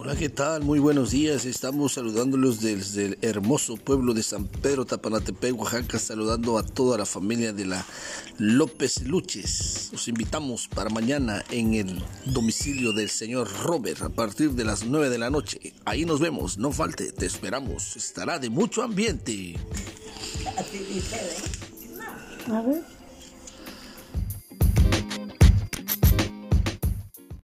Hola, ¿qué tal? Muy buenos días. Estamos saludándolos desde el hermoso pueblo de San Pedro Tapanatepec, Oaxaca, saludando a toda la familia de la López Luches. Los invitamos para mañana en el domicilio del señor Robert a partir de las 9 de la noche. Ahí nos vemos, no falte, te esperamos. Estará de mucho ambiente. A ver.